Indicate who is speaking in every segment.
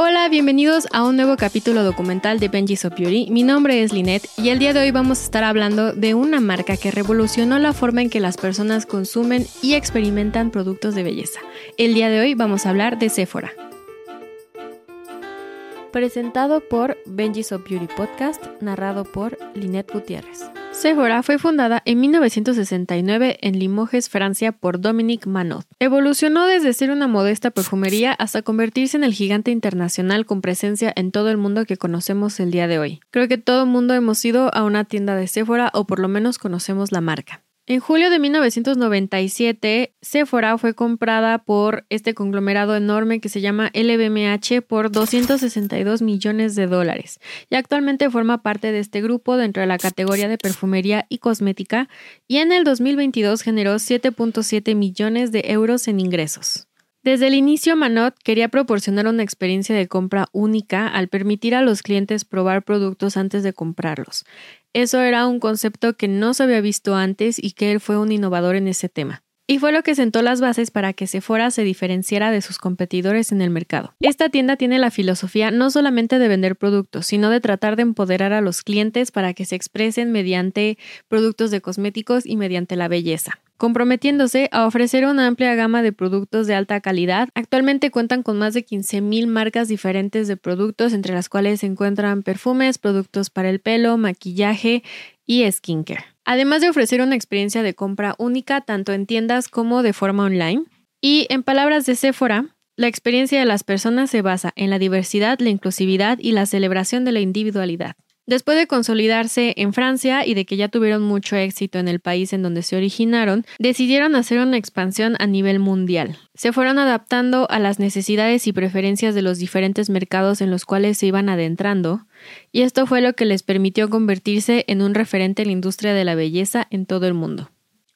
Speaker 1: Hola, bienvenidos a un nuevo capítulo documental de Benji's of Beauty. Mi nombre es Lynette y el día de hoy vamos a estar hablando de una marca que revolucionó la forma en que las personas consumen y experimentan productos de belleza. El día de hoy vamos a hablar de Sephora. Presentado por Benji's of Beauty Podcast, narrado por Lynette Gutiérrez. Sephora fue fundada en 1969 en Limoges, Francia, por Dominique Manot. Evolucionó desde ser una modesta perfumería hasta convertirse en el gigante internacional con presencia en todo el mundo que conocemos el día de hoy. Creo que todo el mundo hemos ido a una tienda de Sephora o por lo menos conocemos la marca. En julio de 1997, Sephora fue comprada por este conglomerado enorme que se llama LVMH por 262 millones de dólares y actualmente forma parte de este grupo dentro de la categoría de perfumería y cosmética y en el 2022 generó 7.7 millones de euros en ingresos. Desde el inicio, Manot quería proporcionar una experiencia de compra única al permitir a los clientes probar productos antes de comprarlos. Eso era un concepto que no se había visto antes y que él fue un innovador en ese tema. Y fue lo que sentó las bases para que Sephora se diferenciara de sus competidores en el mercado. Esta tienda tiene la filosofía no solamente de vender productos, sino de tratar de empoderar a los clientes para que se expresen mediante productos de cosméticos y mediante la belleza comprometiéndose a ofrecer una amplia gama de productos de alta calidad. Actualmente cuentan con más de 15.000 marcas diferentes de productos, entre las cuales se encuentran perfumes, productos para el pelo, maquillaje y skincare. Además de ofrecer una experiencia de compra única tanto en tiendas como de forma online. Y en palabras de Sephora, la experiencia de las personas se basa en la diversidad, la inclusividad y la celebración de la individualidad. Después de consolidarse en Francia y de que ya tuvieron mucho éxito en el país en donde se originaron, decidieron hacer una expansión a nivel mundial. Se fueron adaptando a las necesidades y preferencias de los diferentes mercados en los cuales se iban adentrando, y esto fue lo que les permitió convertirse en un referente en la industria de la belleza en todo el mundo.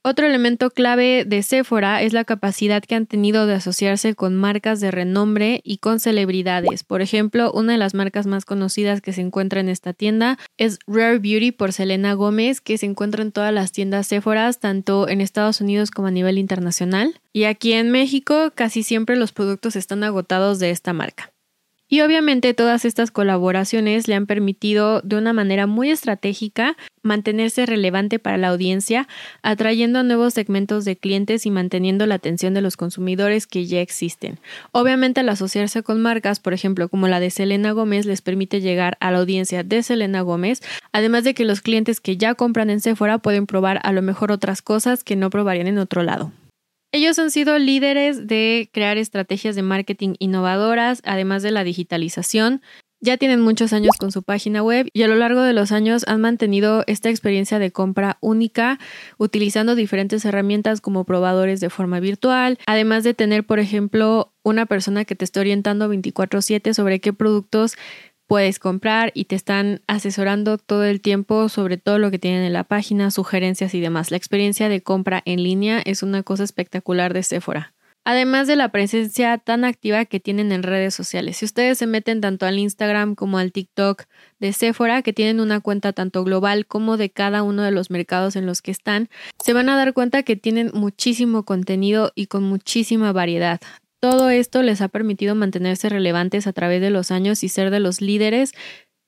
Speaker 1: Otro elemento clave de Sephora es la capacidad que han tenido de asociarse con marcas de renombre y con celebridades. Por ejemplo, una de las marcas más conocidas que se encuentra en esta tienda es Rare Beauty por Selena Gómez, que se encuentra en todas las tiendas Sephora, tanto en Estados Unidos como a nivel internacional. Y aquí en México casi siempre los productos están agotados de esta marca. Y obviamente todas estas colaboraciones le han permitido de una manera muy estratégica mantenerse relevante para la audiencia, atrayendo nuevos segmentos de clientes y manteniendo la atención de los consumidores que ya existen. Obviamente al asociarse con marcas, por ejemplo, como la de Selena Gómez, les permite llegar a la audiencia de Selena Gómez, además de que los clientes que ya compran en Sephora pueden probar a lo mejor otras cosas que no probarían en otro lado. Ellos han sido líderes de crear estrategias de marketing innovadoras, además de la digitalización. Ya tienen muchos años con su página web y a lo largo de los años han mantenido esta experiencia de compra única utilizando diferentes herramientas como probadores de forma virtual, además de tener, por ejemplo, una persona que te esté orientando 24/7 sobre qué productos puedes comprar y te están asesorando todo el tiempo sobre todo lo que tienen en la página, sugerencias y demás. La experiencia de compra en línea es una cosa espectacular de Sephora. Además de la presencia tan activa que tienen en redes sociales. Si ustedes se meten tanto al Instagram como al TikTok de Sephora, que tienen una cuenta tanto global como de cada uno de los mercados en los que están, se van a dar cuenta que tienen muchísimo contenido y con muchísima variedad. Todo esto les ha permitido mantenerse relevantes a través de los años y ser de los líderes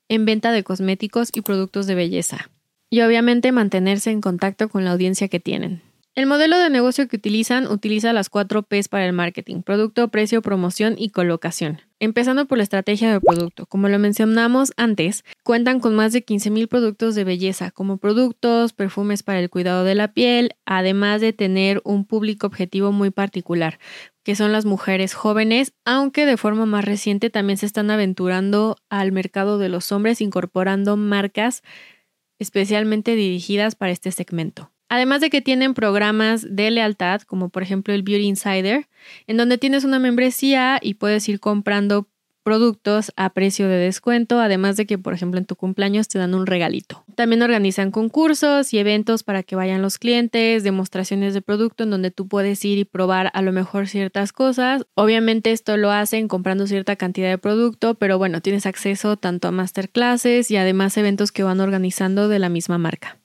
Speaker 1: en venta de cosméticos y productos de belleza. Y obviamente mantenerse en contacto con la audiencia que tienen. El modelo de negocio que utilizan utiliza las cuatro Ps para el marketing, producto, precio, promoción y colocación. Empezando por la estrategia de producto. Como lo mencionamos antes, cuentan con más de 15.000 productos de belleza, como productos, perfumes para el cuidado de la piel, además de tener un público objetivo muy particular, que son las mujeres jóvenes, aunque de forma más reciente también se están aventurando al mercado de los hombres incorporando marcas especialmente dirigidas para este segmento. Además de que tienen programas de lealtad, como por ejemplo el Beauty Insider, en donde tienes una membresía y puedes ir comprando productos a precio de descuento, además de que, por ejemplo, en tu cumpleaños te dan un regalito. También organizan concursos y eventos para que vayan los clientes, demostraciones de producto en donde tú puedes ir y probar a lo mejor ciertas cosas. Obviamente esto lo hacen comprando cierta cantidad de producto, pero bueno, tienes acceso tanto a masterclasses y además eventos que van organizando de la misma marca.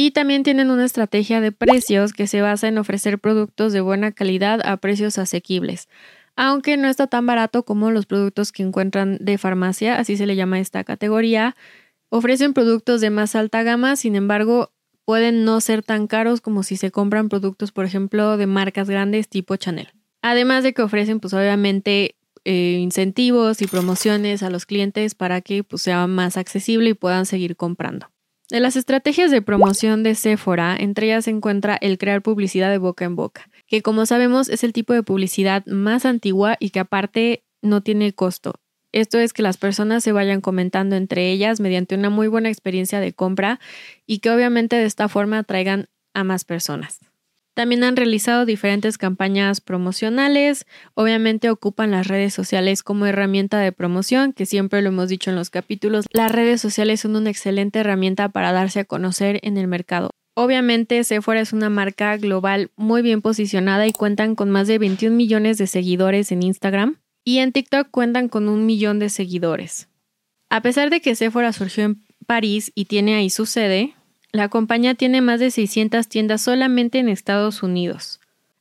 Speaker 1: Y también tienen una estrategia de precios que se basa en ofrecer productos de buena calidad a precios asequibles. aunque no está tan barato como los productos que encuentran de farmacia, así se le llama esta categoría. Ofrecen productos de más alta gama, sin embargo, pueden no ser tan caros como si se compran productos, por ejemplo, de marcas grandes tipo Chanel. Además de que ofrecen, pues obviamente, eh, incentivos y promociones a los clientes para que pues, sea más accesible y puedan seguir comprando. De las estrategias de promoción de Sephora, entre ellas se encuentra el crear publicidad de boca en boca, que como sabemos es el tipo de publicidad más antigua y que aparte no tiene costo. Esto es que las personas se vayan comentando entre ellas mediante una muy buena experiencia de compra y que obviamente de esta forma atraigan a más personas. También han realizado diferentes campañas promocionales, obviamente ocupan las redes sociales como herramienta de promoción, que siempre lo hemos dicho en los capítulos, las redes sociales son una excelente herramienta para darse a conocer en el mercado. Obviamente Sephora es una marca global muy bien posicionada y cuentan con más de 21 millones de seguidores en Instagram y en TikTok cuentan con un millón de seguidores. A pesar de que Sephora surgió en París y tiene ahí su sede, la compañía tiene más de 600 tiendas solamente en Estados Unidos.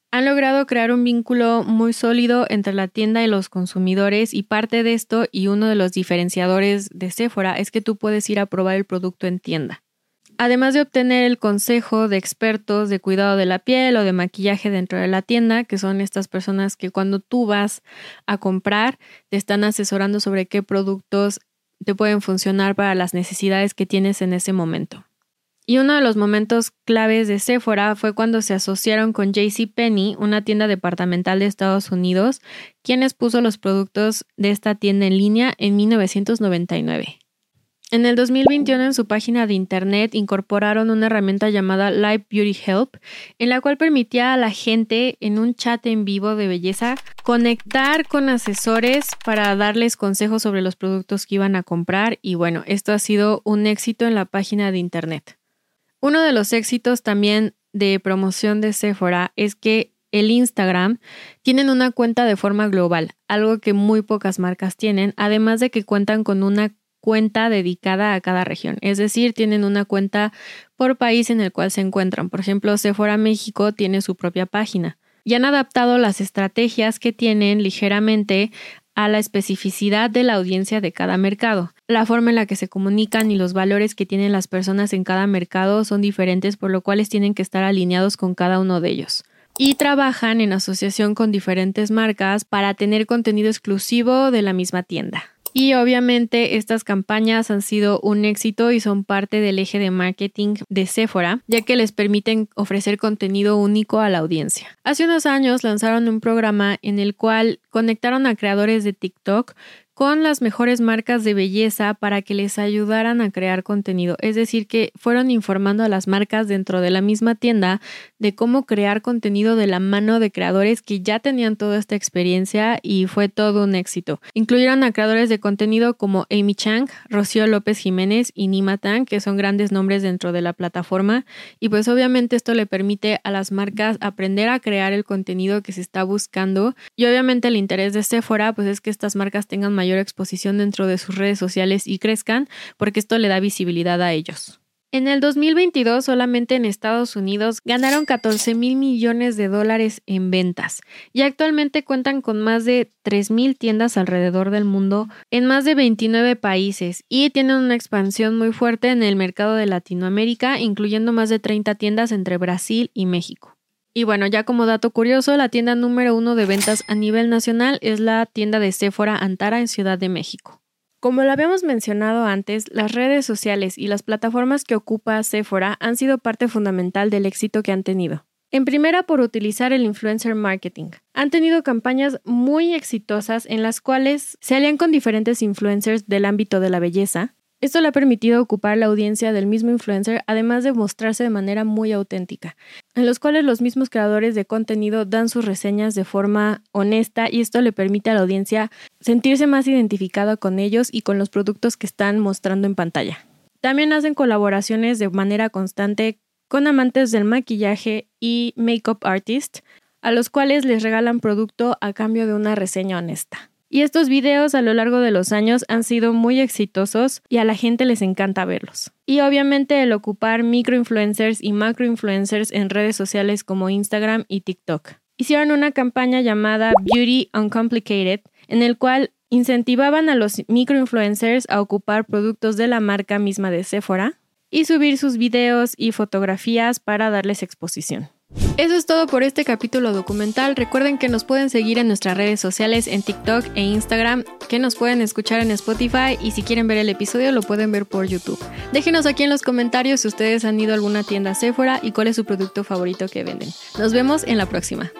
Speaker 1: Han logrado crear un vínculo muy sólido entre la tienda y los consumidores y parte de esto y uno de los diferenciadores de Sephora es que tú puedes ir a probar el producto en tienda. Además de obtener el consejo de expertos de cuidado de la piel o de maquillaje dentro de la tienda, que son estas personas que cuando tú vas a comprar te están asesorando sobre qué productos te pueden funcionar para las necesidades que tienes en ese momento. Y uno de los momentos claves de Sephora fue cuando se asociaron con JCPenney, una tienda departamental de Estados Unidos, quienes puso los productos de esta tienda en línea en 1999. En el 2021 en su página de internet incorporaron una herramienta llamada Live Beauty Help, en la cual permitía a la gente en un chat en vivo de belleza conectar con asesores para darles consejos sobre los productos que iban a comprar y bueno, esto ha sido un éxito en la página de internet. Uno de los éxitos también de promoción de Sephora es que el Instagram tienen una cuenta de forma global, algo que muy pocas marcas tienen, además de que cuentan con una cuenta dedicada a cada región, es decir, tienen una cuenta por país en el cual se encuentran. Por ejemplo, Sephora México tiene su propia página y han adaptado las estrategias que tienen ligeramente a la especificidad de la audiencia de cada mercado. La forma en la que se comunican y los valores que tienen las personas en cada mercado son diferentes, por lo cual tienen que estar alineados con cada uno de ellos. Y trabajan en asociación con diferentes marcas para tener contenido exclusivo de la misma tienda. Y obviamente estas campañas han sido un éxito y son parte del eje de marketing de Sephora, ya que les permiten ofrecer contenido único a la audiencia. Hace unos años lanzaron un programa en el cual conectaron a creadores de TikTok con las mejores marcas de belleza para que les ayudaran a crear contenido. Es decir, que fueron informando a las marcas dentro de la misma tienda de cómo crear contenido de la mano de creadores que ya tenían toda esta experiencia y fue todo un éxito. Incluyeron a creadores de contenido como Amy Chang, Rocío López Jiménez y Nima Tang, que son grandes nombres dentro de la plataforma. Y pues obviamente esto le permite a las marcas aprender a crear el contenido que se está buscando. Y obviamente el interés de Sephora pues es que estas marcas tengan mayor exposición dentro de sus redes sociales y crezcan, porque esto le da visibilidad a ellos. En el 2022, solamente en Estados Unidos, ganaron 14 mil millones de dólares en ventas y actualmente cuentan con más de 3 mil tiendas alrededor del mundo en más de 29 países y tienen una expansión muy fuerte en el mercado de Latinoamérica, incluyendo más de 30 tiendas entre Brasil y México. Y bueno, ya como dato curioso, la tienda número uno de ventas a nivel nacional es la tienda de Sephora Antara en Ciudad de México. Como lo habíamos mencionado antes, las redes sociales y las plataformas que ocupa Sephora han sido parte fundamental del éxito que han tenido. En primera, por utilizar el influencer marketing. Han tenido campañas muy exitosas en las cuales se alían con diferentes influencers del ámbito de la belleza, esto le ha permitido ocupar la audiencia del mismo influencer, además de mostrarse de manera muy auténtica, en los cuales los mismos creadores de contenido dan sus reseñas de forma honesta y esto le permite a la audiencia sentirse más identificada con ellos y con los productos que están mostrando en pantalla. También hacen colaboraciones de manera constante con amantes del maquillaje y makeup artist, a los cuales les regalan producto a cambio de una reseña honesta. Y estos videos a lo largo de los años han sido muy exitosos y a la gente les encanta verlos. Y obviamente el ocupar microinfluencers y macroinfluencers en redes sociales como Instagram y TikTok. hicieron una campaña llamada Beauty Uncomplicated, en el cual incentivaban a los microinfluencers a ocupar productos de la marca misma de Sephora y subir sus videos y fotografías para darles exposición. Eso es todo por este capítulo documental. Recuerden que nos pueden seguir en nuestras redes sociales en TikTok e Instagram, que nos pueden escuchar en Spotify y si quieren ver el episodio lo pueden ver por YouTube. Déjenos aquí en los comentarios si ustedes han ido a alguna tienda Sephora y cuál es su producto favorito que venden. Nos vemos en la próxima.